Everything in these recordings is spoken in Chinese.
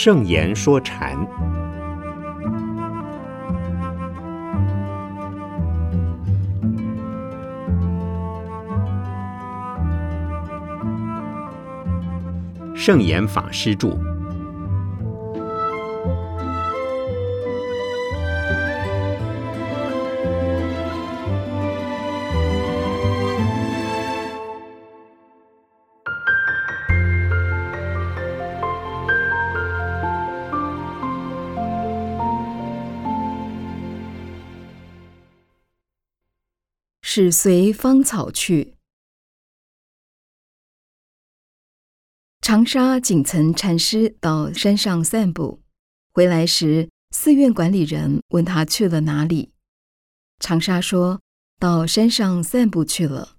圣言说禅，圣严法师著。始随芳草去。长沙景岑禅师到山上散步，回来时，寺院管理人问他去了哪里。长沙说到山上散步去了。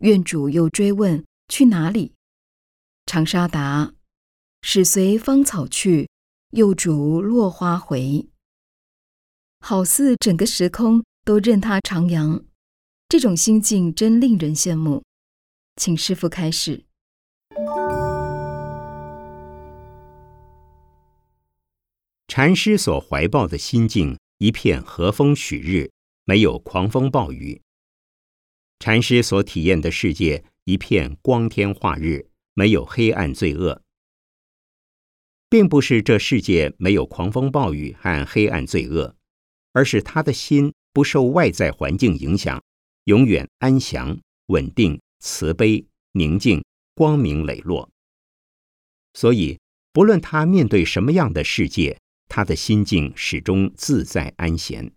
院主又追问去哪里，长沙答：始随芳草去，又逐落花回。好似整个时空。都任他徜徉，这种心境真令人羡慕。请师傅开始。禅师所怀抱的心境，一片和风许日，没有狂风暴雨；禅师所体验的世界，一片光天化日，没有黑暗罪恶。并不是这世界没有狂风暴雨和黑暗罪恶，而是他的心。不受外在环境影响，永远安详、稳定、慈悲、宁静、光明磊落。所以，不论他面对什么样的世界，他的心境始终自在安闲。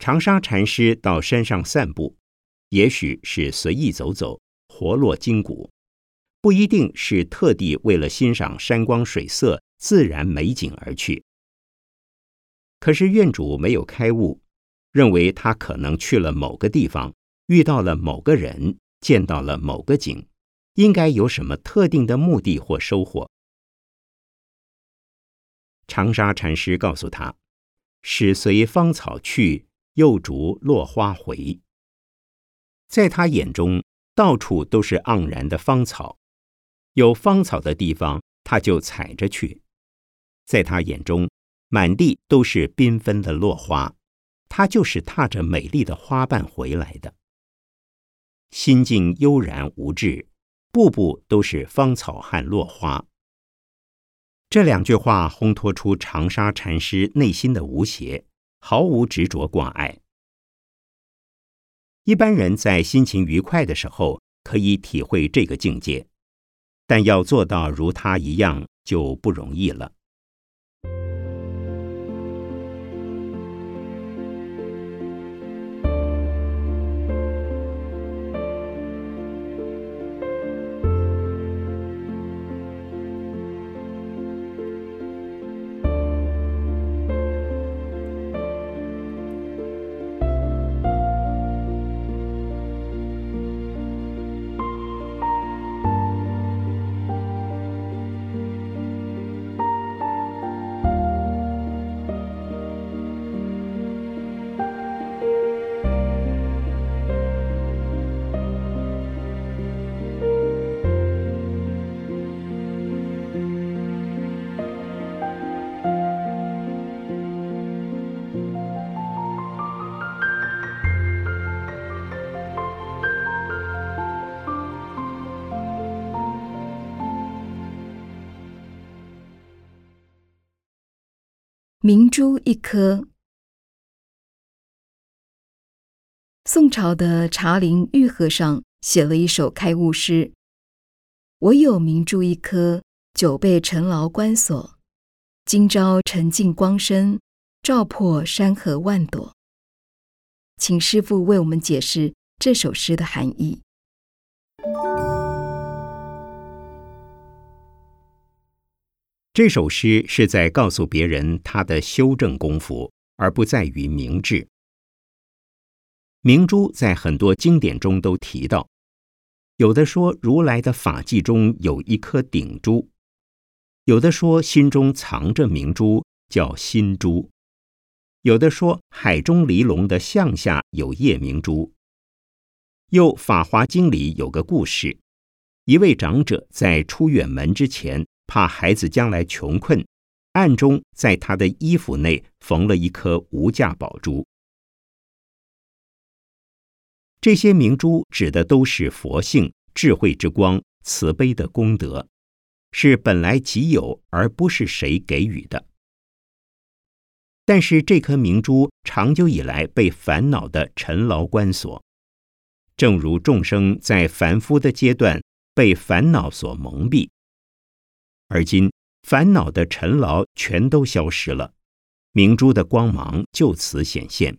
长沙禅师到山上散步，也许是随意走走，活络筋骨，不一定是特地为了欣赏山光水色、自然美景而去。可是院主没有开悟，认为他可能去了某个地方，遇到了某个人，见到了某个景，应该有什么特定的目的或收获。长沙禅师告诉他：“始随芳草去，又逐落花回。”在他眼中，到处都是盎然的芳草，有芳草的地方，他就踩着去。在他眼中。满地都是缤纷的落花，他就是踏着美丽的花瓣回来的。心境悠然无滞，步步都是芳草和落花。这两句话烘托出长沙禅师内心的无邪，毫无执着挂碍。一般人在心情愉快的时候可以体会这个境界，但要做到如他一样就不容易了。明珠一颗。宋朝的茶陵玉和尚写了一首开悟诗：“我有明珠一颗，久被尘劳关锁。今朝沉净光身，照破山河万朵。”请师父为我们解释这首诗的含义。这首诗是在告诉别人他的修正功夫，而不在于明智。明珠在很多经典中都提到，有的说如来的法纪中有一颗顶珠，有的说心中藏着明珠叫心珠，有的说海中离龙的象下有夜明珠。又《法华经》里有个故事，一位长者在出远门之前，怕孩子将来穷困，暗中在他的衣服内缝了一颗无价宝珠。这些明珠指的都是佛性、智慧之光、慈悲的功德，是本来即有，而不是谁给予的。但是这颗明珠长久以来被烦恼的尘劳关锁，正如众生在凡夫的阶段被烦恼所蒙蔽，而今烦恼的尘劳全都消失了，明珠的光芒就此显现。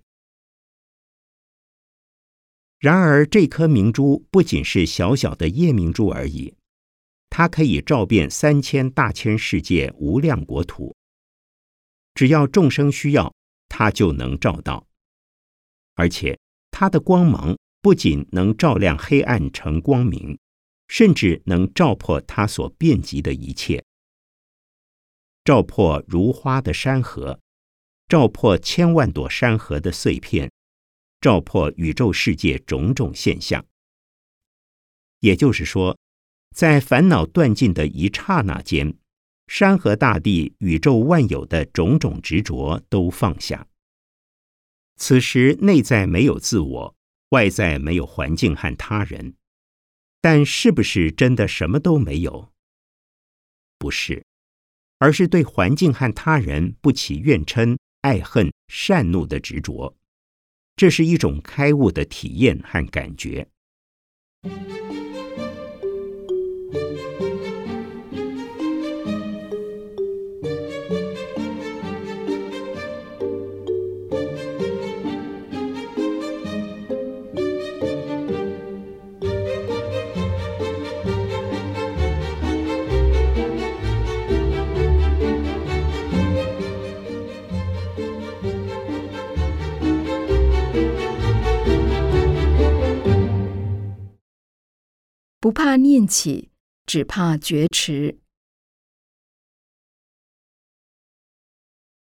然而，这颗明珠不仅是小小的夜明珠而已，它可以照遍三千大千世界无量国土。只要众生需要，它就能照到。而且，它的光芒不仅能照亮黑暗成光明，甚至能照破它所遍及的一切，照破如花的山河，照破千万朵山河的碎片。照破宇宙世界种种现象，也就是说，在烦恼断尽的一刹那间，山河大地、宇宙万有的种种执着都放下。此时内在没有自我，外在没有环境和他人，但是不是真的什么都没有？不是，而是对环境和他人不起怨嗔、爱恨、善怒的执着。这是一种开悟的体验和感觉。不怕念起，只怕觉迟。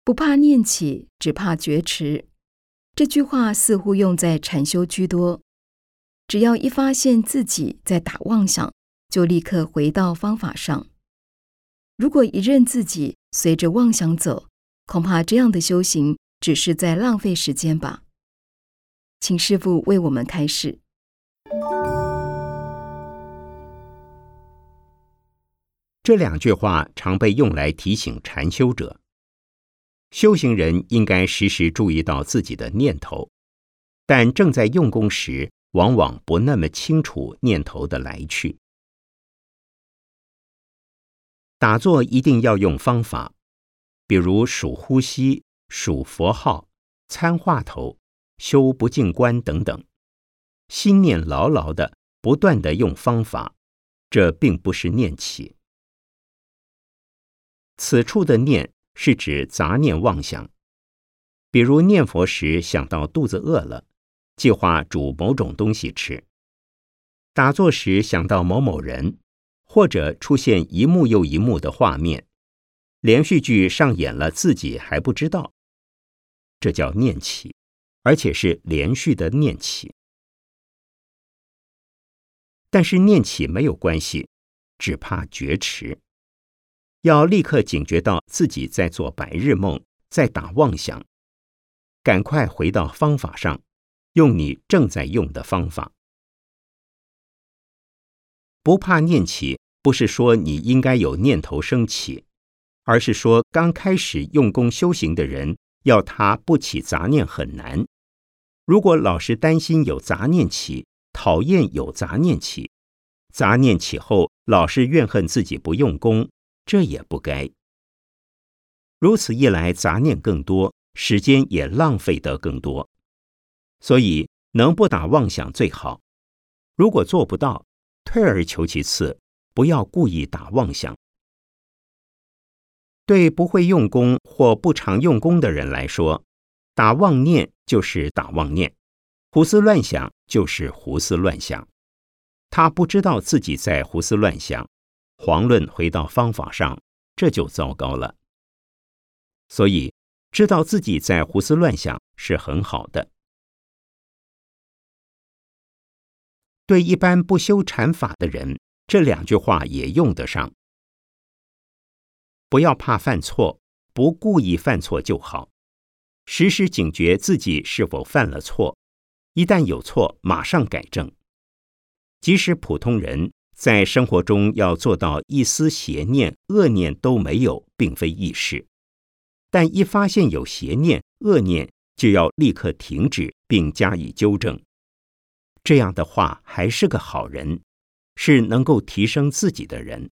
不怕念起，只怕觉迟。这句话似乎用在禅修居多。只要一发现自己在打妄想，就立刻回到方法上。如果一任自己随着妄想走，恐怕这样的修行只是在浪费时间吧。请师父为我们开示。这两句话常被用来提醒禅修者，修行人应该时时注意到自己的念头，但正在用功时，往往不那么清楚念头的来去。打坐一定要用方法，比如数呼吸、数佛号、参话头、修不净观等等，心念牢牢的，不断的用方法，这并不是念起。此处的念是指杂念妄想，比如念佛时想到肚子饿了，计划煮某种东西吃；打坐时想到某某人，或者出现一幕又一幕的画面，连续剧上演了，自己还不知道，这叫念起，而且是连续的念起。但是念起没有关系，只怕觉迟。要立刻警觉到自己在做白日梦，在打妄想，赶快回到方法上，用你正在用的方法。不怕念起，不是说你应该有念头升起，而是说刚开始用功修行的人，要他不起杂念很难。如果老是担心有杂念起，讨厌有杂念起，杂念起后老是怨恨自己不用功。这也不该。如此一来，杂念更多，时间也浪费得更多。所以，能不打妄想最好。如果做不到，退而求其次，不要故意打妄想。对不会用功或不常用功的人来说，打妄念就是打妄念，胡思乱想就是胡思乱想。他不知道自己在胡思乱想。遑论回到方法上，这就糟糕了。所以，知道自己在胡思乱想是很好的。对一般不修禅法的人，这两句话也用得上。不要怕犯错，不故意犯错就好。时时警觉自己是否犯了错，一旦有错，马上改正。即使普通人在生活中要做到一丝邪念、恶念都没有，并非易事。但一发现有邪念、恶念，就要立刻停止并加以纠正。这样的话，还是个好人，是能够提升自己的人。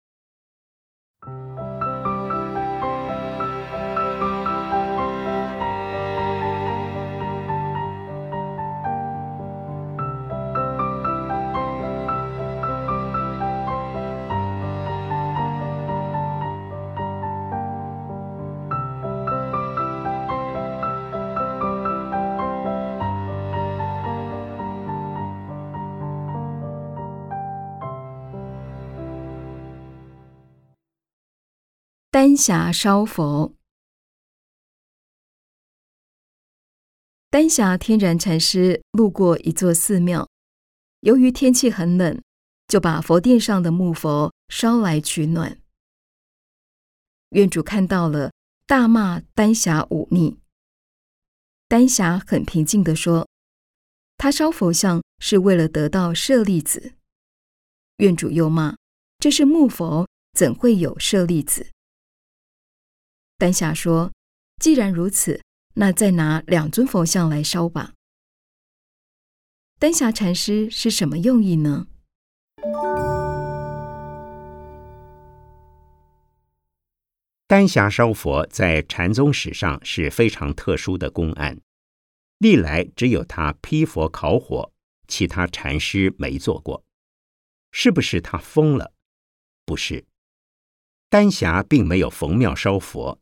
丹霞烧佛。丹霞天然禅师路过一座寺庙，由于天气很冷，就把佛殿上的木佛烧来取暖。院主看到了，大骂丹霞忤逆。丹霞很平静地说：“他烧佛像是为了得到舍利子。”院主又骂：“这是木佛，怎会有舍利子？”丹霞说：“既然如此，那再拿两尊佛像来烧吧。”丹霞禅师是什么用意呢？丹霞烧佛在禅宗史上是非常特殊的公案，历来只有他劈佛烤火，其他禅师没做过。是不是他疯了？不是，丹霞并没有逢庙烧佛。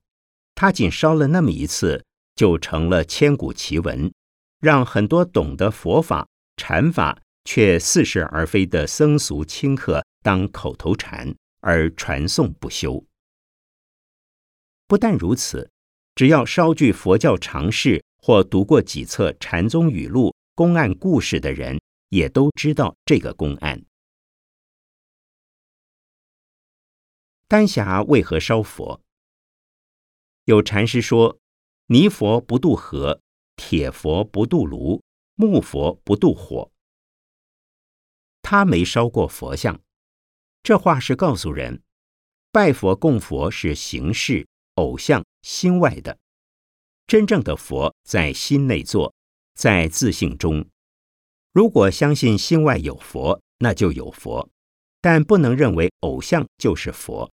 他仅烧了那么一次，就成了千古奇闻，让很多懂得佛法、禅法却似是而非的僧俗清客当口头禅而传颂不休。不但如此，只要稍具佛教常识或读过几册禅宗语录、公案故事的人，也都知道这个公案。丹霞为何烧佛？有禅师说：“泥佛不渡河，铁佛不渡炉，木佛不渡火。”他没烧过佛像，这话是告诉人：拜佛供佛是形式，偶像心外的；真正的佛在心内坐，在自信中。如果相信心外有佛，那就有佛，但不能认为偶像就是佛。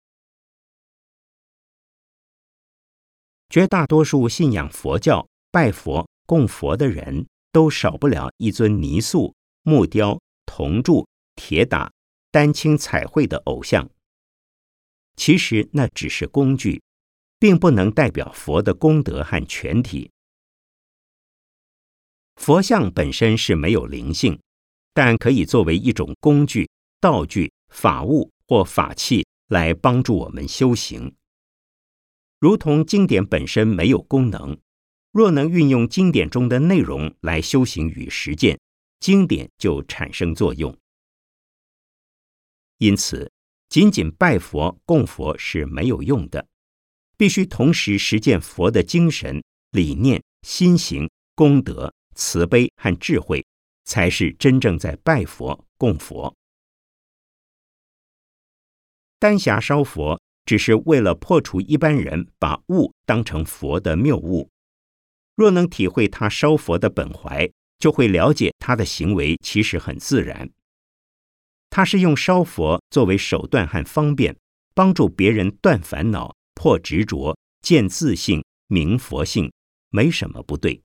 绝大多数信仰佛教、拜佛供佛的人都少不了一尊泥塑、木雕、铜铸、铁打、丹青彩绘的偶像。其实那只是工具，并不能代表佛的功德和全体。佛像本身是没有灵性，但可以作为一种工具、道具、法物或法器来帮助我们修行。如同经典本身没有功能，若能运用经典中的内容来修行与实践，经典就产生作用。因此，仅仅拜佛供佛是没有用的，必须同时实践佛的精神、理念、心行、功德、慈悲和智慧，才是真正在拜佛供佛。丹霞烧佛。只是为了破除一般人把物当成佛的谬误。若能体会他烧佛的本怀，就会了解他的行为其实很自然。他是用烧佛作为手段和方便，帮助别人断烦恼、破执着、见自性、明佛性，没什么不对。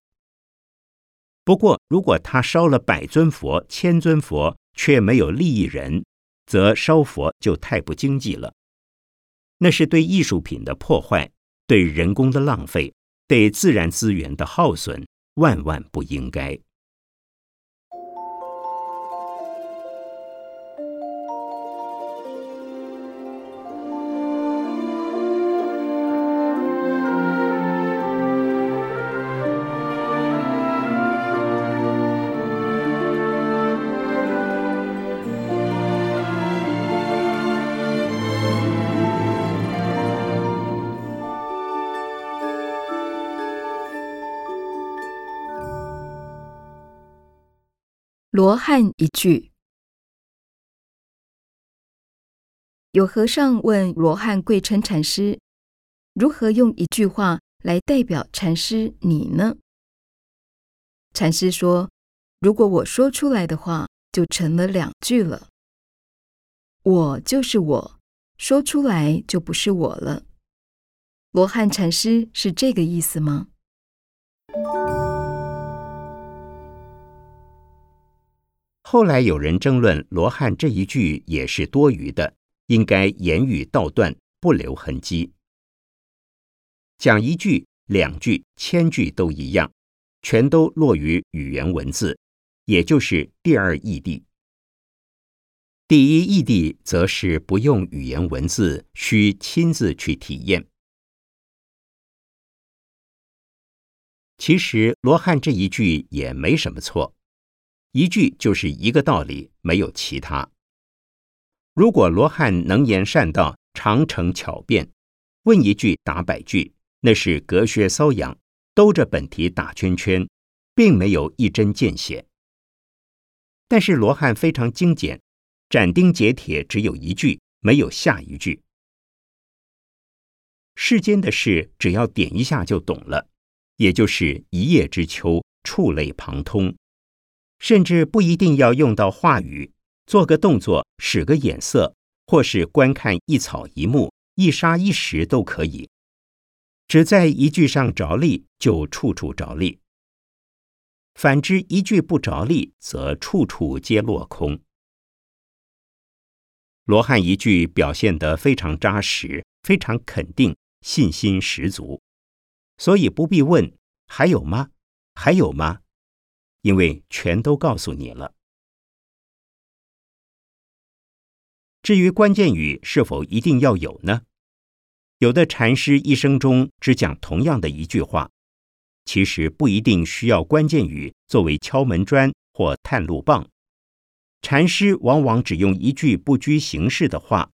不过，如果他烧了百尊佛、千尊佛，却没有利益人，则烧佛就太不经济了。那是对艺术品的破坏，对人工的浪费，对自然资源的耗损，万万不应该。看一句。有和尚问罗汉贵称禅师：“如何用一句话来代表禅师你呢？”禅师说：“如果我说出来的话，就成了两句了。我就是我，说出来就不是我了。”罗汉禅师是这个意思吗？后来有人争论罗汉这一句也是多余的，应该言语道断，不留痕迹。讲一句、两句、千句都一样，全都落于语言文字，也就是第二义谛。第一义谛则是不用语言文字，需亲自去体验。其实罗汉这一句也没什么错。一句就是一个道理，没有其他。如果罗汉能言善道，长成巧辩，问一句答百句，那是隔靴搔痒，兜着本题打圈圈，并没有一针见血。但是罗汉非常精简，斩钉截铁，只有一句，没有下一句。世间的事，只要点一下就懂了，也就是一叶知秋，触类旁通。甚至不一定要用到话语，做个动作，使个眼色，或是观看一草一木、一沙一石都可以。只在一句上着力，就处处着力；反之，一句不着力，则处处皆落空。罗汉一句表现得非常扎实，非常肯定，信心十足，所以不必问还有吗？还有吗？因为全都告诉你了。至于关键语是否一定要有呢？有的禅师一生中只讲同样的一句话，其实不一定需要关键语作为敲门砖或探路棒。禅师往往只用一句不拘形式的话，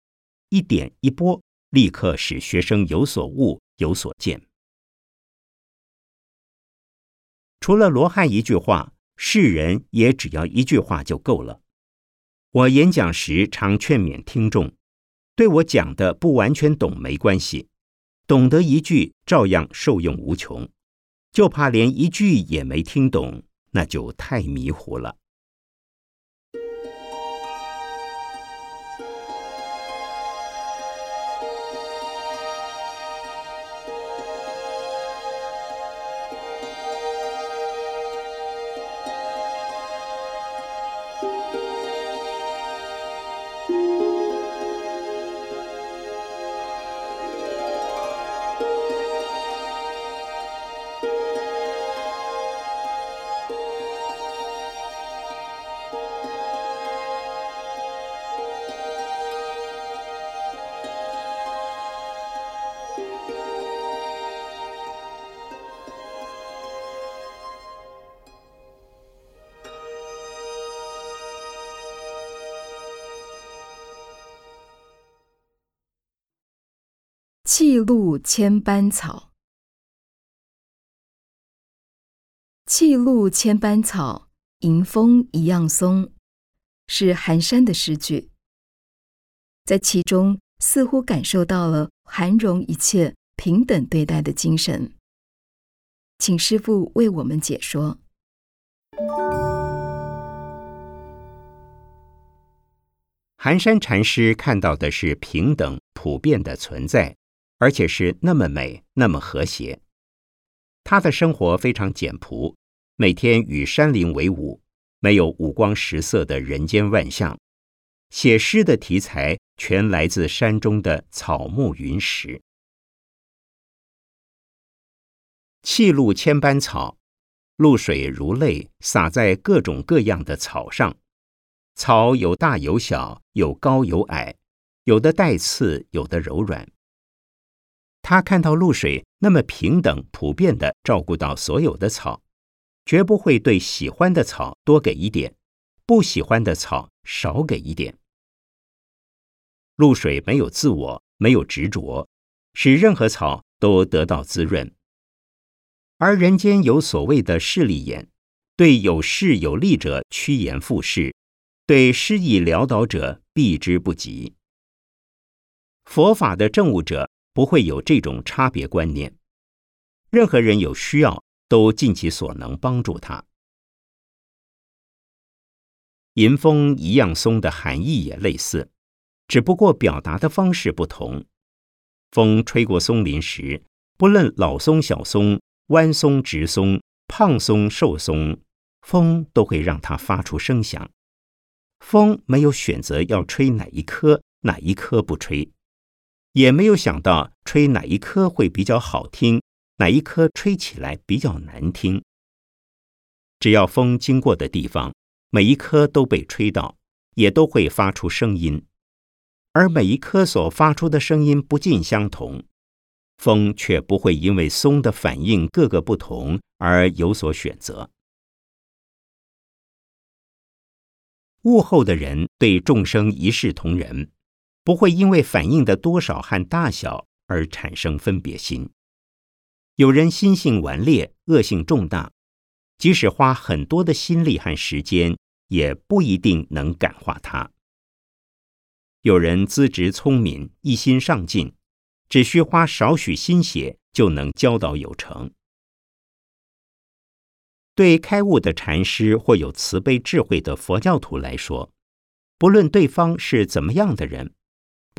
一点一拨，立刻使学生有所悟、有所见。除了罗汉一句话。世人也只要一句话就够了。我演讲时常劝勉听众，对我讲的不完全懂没关系，懂得一句照样受用无穷。就怕连一句也没听懂，那就太迷糊了。露千般草，气露千般草，迎风一样松，是寒山的诗句。在其中，似乎感受到了涵容一切、平等对待的精神。请师父为我们解说。寒山禅师看到的是平等、普遍的存在。而且是那么美，那么和谐。他的生活非常简朴，每天与山林为伍，没有五光十色的人间万象。写诗的题材全来自山中的草木云石。气露千般草，露水如泪洒在各种各样的草上。草有大有小，有高有矮，有的带刺，有的柔软。他看到露水那么平等、普遍的照顾到所有的草，绝不会对喜欢的草多给一点，不喜欢的草少给一点。露水没有自我，没有执着，使任何草都得到滋润。而人间有所谓的势利眼，对有势有利者趋炎附势，对失意潦倒者避之不及。佛法的证悟者不会有这种差别观念，任何人有需要都尽其所能帮助他。迎风一样松的含义也类似，只不过表达的方式不同。风吹过松林时，不论老松、小松、弯松、直松、胖松、瘦松。风都会让它发出声响。风没有选择要吹哪一棵，哪一棵不吹，也没有想到吹哪一棵会比较好听，哪一棵吹起来比较难听。只要风经过的地方，每一棵都被吹到，也都会发出声音。而每一棵所发出的声音不尽相同，风却不会因为松的反应各个不同而有所选择。物后的人对众生一视同仁，不会因为反应的多少和大小而产生分别心。有人心性顽劣、恶性重大，即使花很多的心力和时间，也不一定能感化他。有人资质聪明、一心上进，只需花少许心血就能教导有成。对开悟的禅师或有慈悲智慧的佛教徒来说，不论对方是怎么样的人，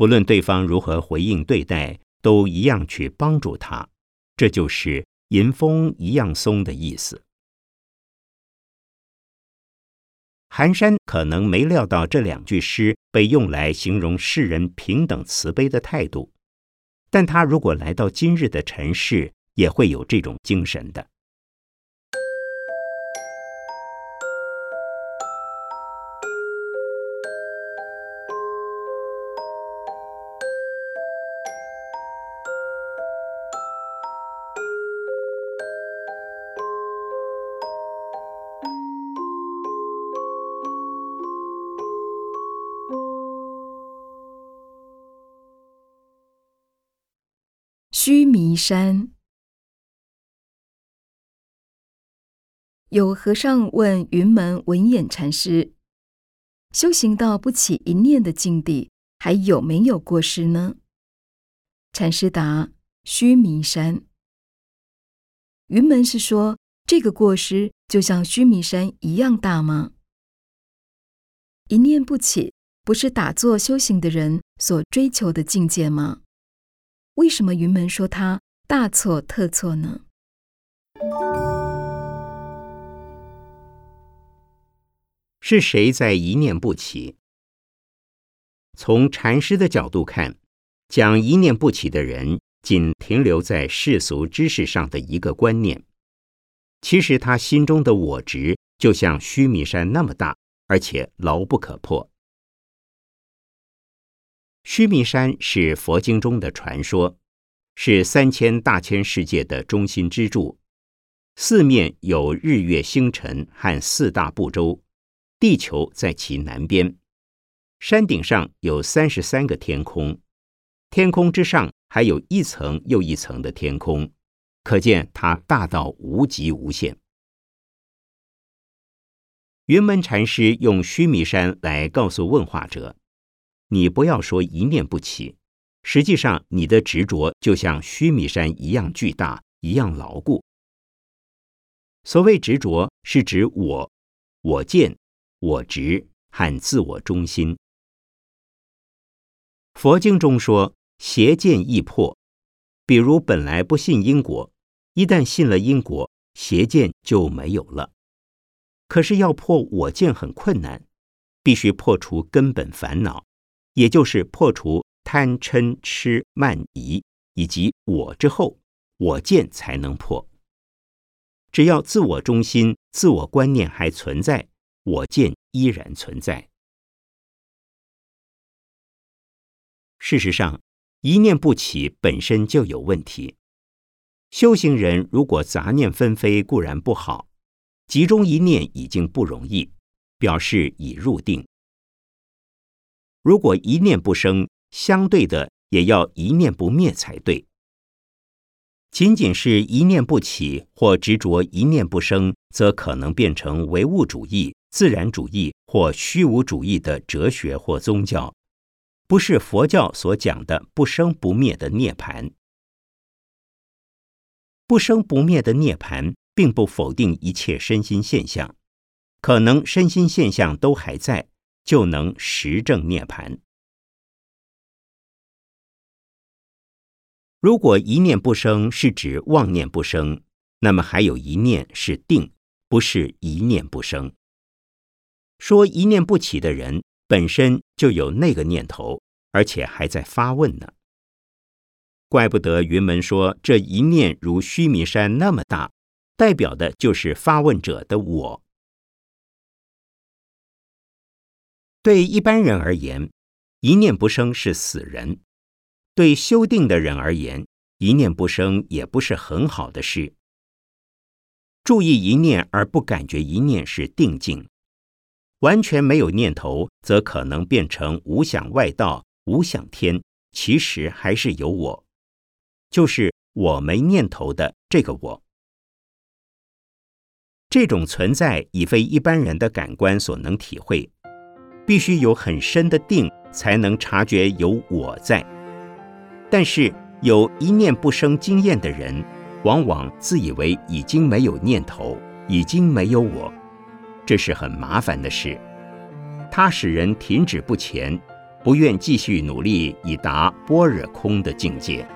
不论对方如何回应对待，都一样去帮助他。这就是“迎风一样松”的意思。寒山可能没料到这两句诗被用来形容世人平等慈悲的态度，但他如果来到今日的尘世，也会有这种精神的。须弥山，有和尚问云门文眼禅师：“修行到不起一念的境地，还有没有过失呢？”禅师答：“须弥山。”云门是说这个过失就像须弥山一样大吗？一念不起，不是打坐修行的人所追求的境界吗？为什么云门说他大错特错呢？是谁在一念不起？从禅师的角度看，讲一念不起的人，仅停留在世俗知识上的一个观念。其实他心中的我执，就像须弥山那么大，而且牢不可破。须弥山是佛经中的传说，是三千大千世界的中心支柱。四面有日月星辰和四大部洲，地球在其南边。山顶上有三十三个天空，天空之上还有一层又一层的天空，可见它大到无极无限。云门禅师用须弥山来告诉问话者。你不要说一念不起，实际上你的执着就像须弥山一样巨大，一样牢固。所谓执着，是指我、我见、我执和自我中心。佛经中说，邪见易破，比如本来不信因果，一旦信了因果，邪见就没有了。可是要破我见很困难，必须破除根本烦恼。也就是破除贪嗔痴慢疑以及我之后，我见才能破。只要自我中心、自我观念还存在，我见依然存在。事实上，一念不起本身就有问题。修行人如果杂念纷飞固然不好，集中一念已经不容易，表示已入定。如果一念不生，相对的也要一念不灭才对。仅仅是一念不起或执着一念不生，则可能变成唯物主义、自然主义或虚无主义的哲学或宗教，不是佛教所讲的不生不灭的涅槃。不生不灭的涅槃，并不否定一切身心现象，可能身心现象都还在，就能实证涅槃。如果一念不生是指妄念不生，那么还有一念是定，不是一念不生。说一念不起的人本身就有那个念头，而且还在发问呢。怪不得云门说这一念如须弥山那么大，代表的就是发问者的我。对一般人而言，一念不生是死人。对修定的人而言，一念不生也不是很好的事。注意一念而不感觉一念是定境，完全没有念头，则可能变成无想外道、无想天。其实还是有我，就是我没念头的这个我。这种存在已非一般人的感官所能体会，必须有很深的定，才能察觉有我在。但是有一念不生经验的人，往往自以为已经没有念头，已经没有我，这是很麻烦的事。它使人停止不前，不愿继续努力以达般若空的境界。